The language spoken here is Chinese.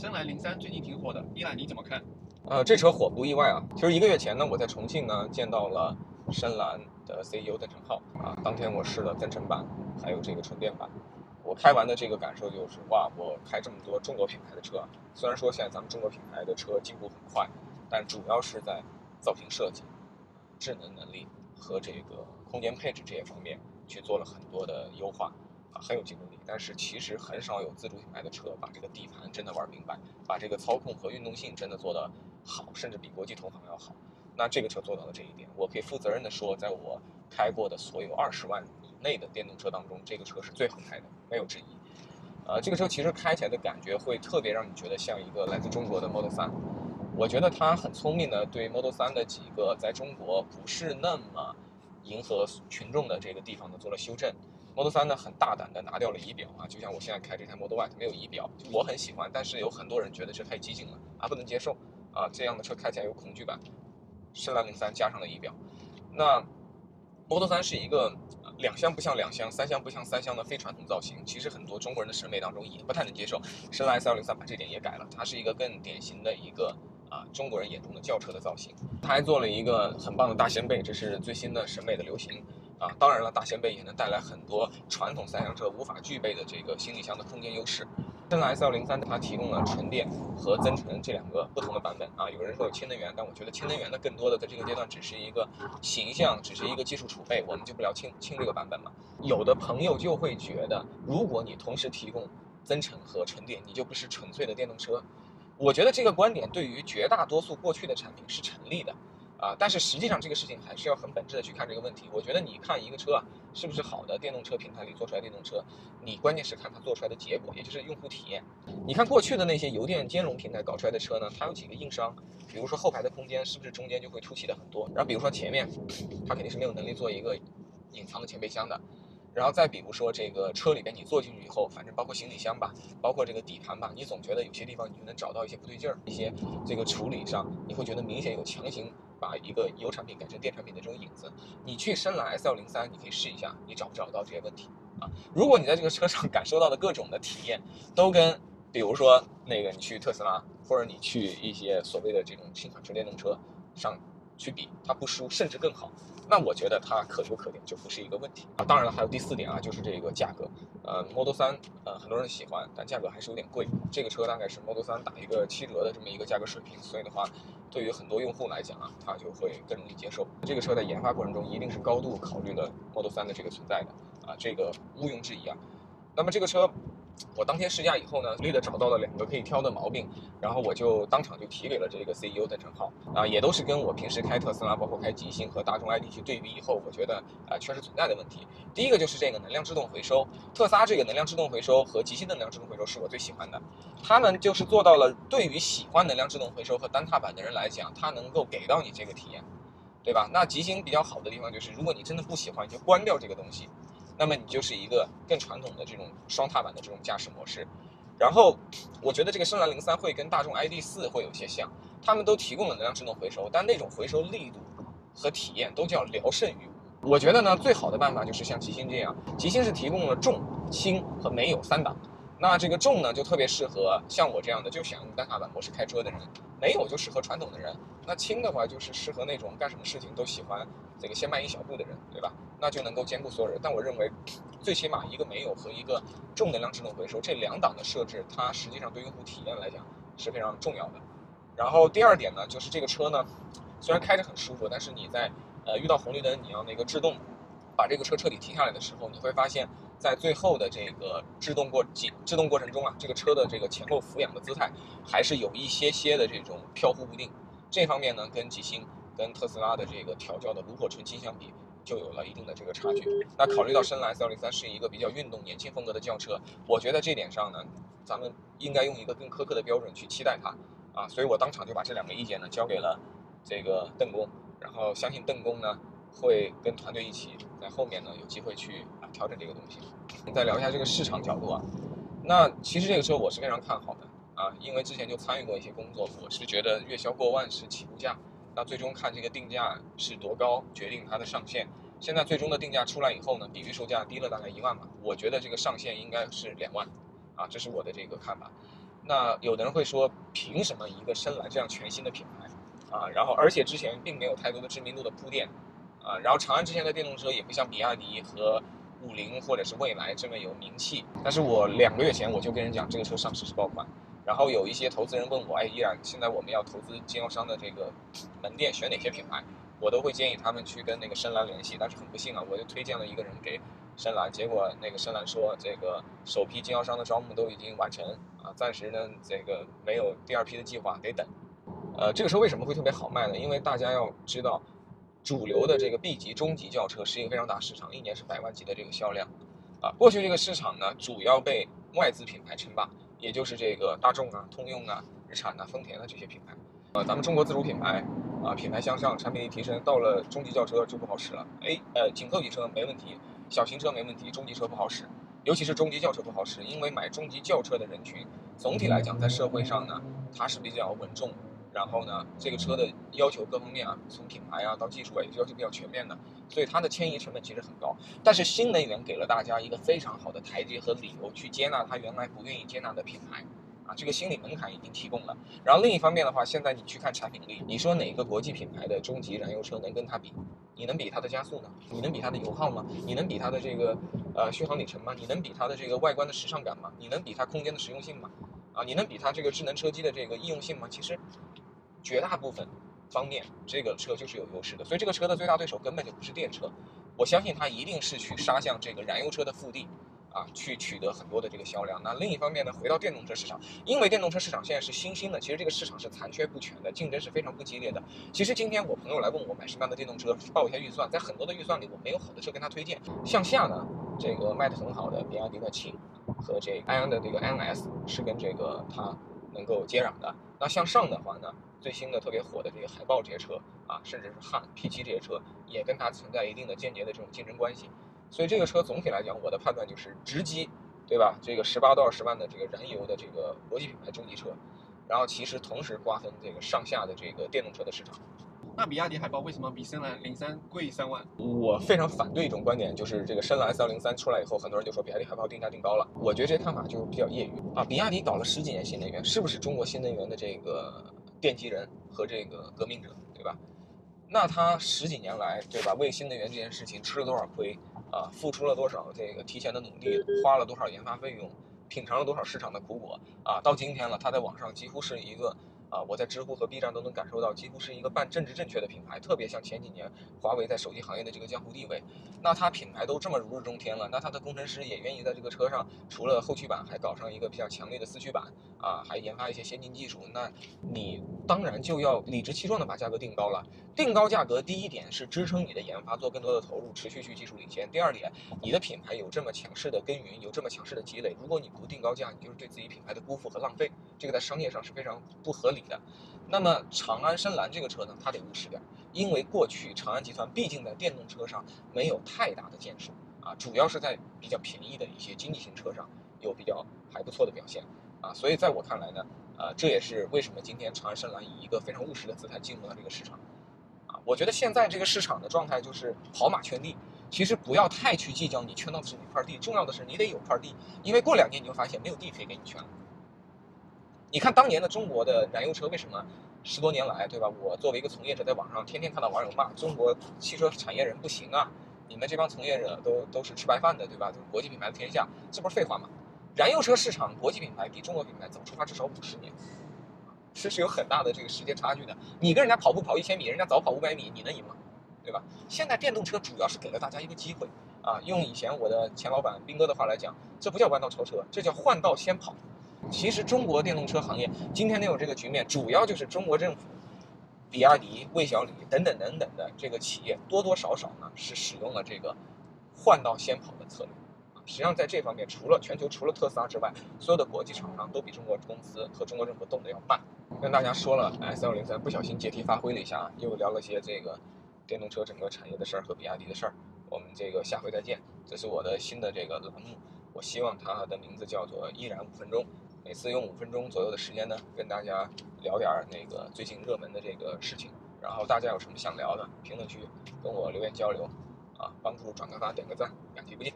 深蓝零三最近挺火的，依兰你怎么看？呃，这车火不意外啊。其实一个月前呢，我在重庆呢见到了深蓝的 CEO 邓成浩啊，当天我试了增程版，还有这个纯电版。我开完的这个感受就是，哇，我开这么多中国品牌的车，虽然说现在咱们中国品牌的车进步很快，但主要是在造型设计、智能能力和这个空间配置这些方面去做了很多的优化。啊，很有竞争力，但是其实很少有自主品牌的车把这个底盘真的玩明白，把这个操控和运动性真的做得好，甚至比国际同行要好。那这个车做到了这一点，我可以负责任的说，在我开过的所有二十万以内的电动车当中，这个车是最好开的，没有之一。呃，这个车其实开起来的感觉会特别让你觉得像一个来自中国的 Model 3。我觉得它很聪明的对 Model 3的几个在中国不是那么迎合群众的这个地方呢做了修正。Model 3呢，很大胆的拿掉了仪表啊，就像我现在开这台 Model Y，它没有仪表，我很喜欢，但是有很多人觉得这太激进了啊，不能接受啊，这样的车开起来有恐惧感。深蓝零三加上了仪表，那 Model 3是一个两厢不像两厢，三厢不像三厢的非传统造型，其实很多中国人的审美当中也不太能接受。深蓝 S L 零三把这点也改了，它是一个更典型的一个啊中国人眼中的轿车的造型，它还做了一个很棒的大掀背，这是最新的审美的流行。啊，当然了，大掀背也能带来很多传统三厢车无法具备的这个行李箱的空间优势。深蓝 S L 零三它提供了纯电和增程这两个不同的版本啊。有人说有氢能源，但我觉得氢能源的更多的在这个阶段只是一个形象，只是一个技术储备，我们就不聊氢氢这个版本了。有的朋友就会觉得，如果你同时提供增程和纯电，你就不是纯粹的电动车。我觉得这个观点对于绝大多数过去的产品是成立的。啊，但是实际上这个事情还是要很本质的去看这个问题。我觉得你看一个车啊，是不是好的电动车平台里做出来电动车，你关键是看它做出来的结果，也就是用户体验。你看过去的那些油电兼容平台搞出来的车呢，它有几个硬伤，比如说后排的空间是不是中间就会凸起的很多，然后比如说前面，它肯定是没有能力做一个隐藏的前备箱的。然后再比如说这个车里边你坐进去以后，反正包括行李箱吧，包括这个底盘吧，你总觉得有些地方你就能找到一些不对劲儿，一些这个处理上你会觉得明显有强行把一个油产品改成电产品的这种影子。你去深蓝 S L 零三，你可以试一下，你找不找到这些问题啊？如果你在这个车上 感受到的各种的体验都跟，比如说那个你去特斯拉或者你去一些所谓的这种新款纯电动车上。去比它不输，甚至更好，那我觉得它可优可点就不是一个问题啊。当然了，还有第四点啊，就是这个价格。呃，Model 3，呃，很多人喜欢，但价格还是有点贵。这个车大概是 Model 3打一个七折的这么一个价格水平，所以的话，对于很多用户来讲啊，他就会更容易接受。这个车在研发过程中一定是高度考虑了 Model 3的这个存在的啊，这个毋庸置疑啊。那么这个车。我当天试驾以后呢，力的找到了两个可以挑的毛病，然后我就当场就提给了这个 CEO 邓成浩啊，也都是跟我平时开特斯拉，包括开极星和大众 ID 去对比以后，我觉得啊确实存在的问题。第一个就是这个能量制动回收，特斯拉这个能量制动回收和极星的能量制动回收是我最喜欢的，他们就是做到了对于喜欢能量制动回收和单踏板的人来讲，它能够给到你这个体验，对吧？那极星比较好的地方就是，如果你真的不喜欢，你就关掉这个东西。那么你就是一个更传统的这种双踏板的这种驾驶模式，然后我觉得这个深蓝零三会跟大众 ID 四会有些像，他们都提供了能量智能回收，但那种回收力度和体验都叫聊胜于无。我觉得呢，最好的办法就是像极星这样，极星是提供了重、轻和没有三档。那这个重呢，就特别适合像我这样的就想用单踏板模式开车的人；没有就适合传统的人。那轻的话就是适合那种干什么事情都喜欢这个先迈一小步的人，对吧？那就能够兼顾所有人。但我认为，最起码一个没有和一个重能量自动回收这两档的设置，它实际上对用户体验来讲是非常重要的。然后第二点呢，就是这个车呢，虽然开着很舒服，但是你在呃遇到红绿灯你要那个制动。把这个车彻底停下来的时候，你会发现在最后的这个制动过制制动过程中啊，这个车的这个前后俯仰的姿态还是有一些些的这种飘忽不定。这方面呢，跟极星、跟特斯拉的这个调教的炉火纯青相比，就有了一定的这个差距。那考虑到深蓝 S103 是一个比较运动、年轻风格的轿车，我觉得这点上呢，咱们应该用一个更苛刻的标准去期待它啊。所以我当场就把这两个意见呢交给了这个邓工，然后相信邓工呢。会跟团队一起在后面呢，有机会去啊调整这个东西。再聊一下这个市场角度啊，那其实这个车我是非常看好的啊，因为之前就参与过一些工作，我是觉得月销过万是起步价，那最终看这个定价是多高决定它的上限。现在最终的定价出来以后呢，比预售价低了大概一万吧，我觉得这个上限应该是两万啊，这是我的这个看法。那有的人会说，凭什么一个深蓝这样全新的品牌啊？然后而且之前并没有太多的知名度的铺垫啊。然后长安之前的电动车也不像比亚迪和五菱或者是蔚来这么有名气。但是我两个月前我就跟人讲，这个车上市是爆款。然后有一些投资人问我，哎，依然现在我们要投资经销商的这个门店，选哪些品牌？我都会建议他们去跟那个深蓝联系。但是很不幸啊，我就推荐了一个人给深蓝，结果那个深蓝说，这个首批经销商的招募都已经完成啊，暂时呢这个没有第二批的计划，得等。呃，这个车为什么会特别好卖呢？因为大家要知道，主流的这个 B 级、中级轿车是一个非常大市场，一年是百万级的这个销量。啊，过去这个市场呢，主要被外资品牌称霸。也就是这个大众啊、通用啊、日产啊、丰田的这些品牌，呃，咱们中国自主品牌啊，品牌向上，产品力提升，到了中级轿车就不好使了。哎，呃，紧凑级车没问题，小型车没问题，中级车不好使，尤其是中级轿车不好使，因为买中级轿车的人群，总体来讲在社会上呢，它是比较稳重。然后呢，这个车的要求各方面啊，从品牌啊到技术啊，也是要求比较全面的，所以它的迁移成本其实很高。但是新能源给了大家一个非常好的台阶和理由去接纳它原来不愿意接纳的品牌，啊，这个心理门槛已经提供了。然后另一方面的话，现在你去看产品力，你说哪个国际品牌的中级燃油车能跟它比？你能比它的加速呢？你能比它的油耗吗？你能比它的这个呃续航里程吗？你能比它的这个外观的时尚感吗？你能比它空间的实用性吗？啊，你能比它这个智能车机的这个易用性吗？其实。绝大部分方面，这个车就是有优势的，所以这个车的最大对手根本就不是电车，我相信它一定是去杀向这个燃油车的腹地，啊，去取得很多的这个销量。那另一方面呢，回到电动车市场，因为电动车市场现在是新兴的，其实这个市场是残缺不全的，竞争是非常不激烈的。其实今天我朋友来问我买什么样的电动车，报一下预算，在很多的预算里，我没有好的车跟他推荐。向下呢，这个卖的很好的比亚迪的秦和这安阳的这个 NS 是跟这个它能够接壤的。那向上的话呢？最新的特别火的这个海豹这些车啊，甚至是汉 P7 这些车，也跟它存在一定的间接的这种竞争关系。所以这个车总体来讲，我的判断就是直击，对吧？这个十八到二十万的这个燃油的这个国际品牌中级车，然后其实同时瓜分这个上下的这个电动车的市场。那比亚迪海豹为什么比深蓝零三贵三万？我非常反对一种观点，就是这个深蓝 S 幺零三出来以后，很多人就说比亚迪海豹定价定高了。我觉得这看法就比较业余啊。比亚迪搞了十几年新能源，是不是中国新能源的这个？奠基人和这个革命者，对吧？那他十几年来，对吧？为新能源这件事情吃了多少亏啊？付出了多少这个提前的努力？花了多少研发费用？品尝了多少市场的苦果啊？到今天了，他在网上几乎是一个。啊，我在知乎和 B 站都能感受到，几乎是一个半政治正确的品牌，特别像前几年华为在手机行业的这个江湖地位。那它品牌都这么如日中天了，那它的工程师也愿意在这个车上，除了后驱版，还搞上一个比较强烈的四驱版啊，还研发一些先进技术。那你当然就要理直气壮的把价格定高了。定高价格，第一点是支撑你的研发做更多的投入，持续去技术领先。第二点，你的品牌有这么强势的耕耘，有这么强势的积累，如果你不定高价，你就是对自己品牌的辜负和浪费，这个在商业上是非常不合理。的，那么长安深蓝这个车呢，它得务实点，因为过去长安集团毕竟在电动车上没有太大的建树啊，主要是在比较便宜的一些经济型车上有比较还不错的表现啊，所以在我看来呢，呃，这也是为什么今天长安深蓝以一个非常务实的姿态进入了这个市场啊。我觉得现在这个市场的状态就是跑马圈地，其实不要太去计较你圈到的是哪块地，重要的是你得有块地，因为过两年你就发现没有地可以给你圈了。你看当年的中国的燃油车为什么十多年来，对吧？我作为一个从业者，在网上天天看到网友骂中国汽车产业人不行啊！你们这帮从业者都都是吃白饭的，对吧？国际品牌的天下，这不是废话吗？燃油车市场国际品牌比中国品牌早出发至少五十年，这是有很大的这个时间差距的。你跟人家跑步跑一千米，人家早跑五百米，你能赢吗？对吧？现在电动车主要是给了大家一个机会啊！用以前我的前老板斌哥的话来讲，这不叫弯道超车，这叫换道先跑。其实中国电动车行业今天能有这个局面，主要就是中国政府、比亚迪、魏小李等等等等的这个企业多多少少呢是使用了这个换道先跑的策略。实际上在这方面，除了全球除了特斯拉之外，所有的国际厂商都比中国公司和中国政府动得要慢。跟大家说了 S 幺零三，不小心借题发挥了一下，又聊了些这个电动车整个产业的事儿和比亚迪的事儿。我们这个下回再见。这是我的新的这个栏目，我希望它的名字叫做依然五分钟。每次用五分钟左右的时间呢，跟大家聊点那个最近热门的这个事情，然后大家有什么想聊的，评论区跟我留言交流，啊，帮助转个发，点个赞，感激不尽。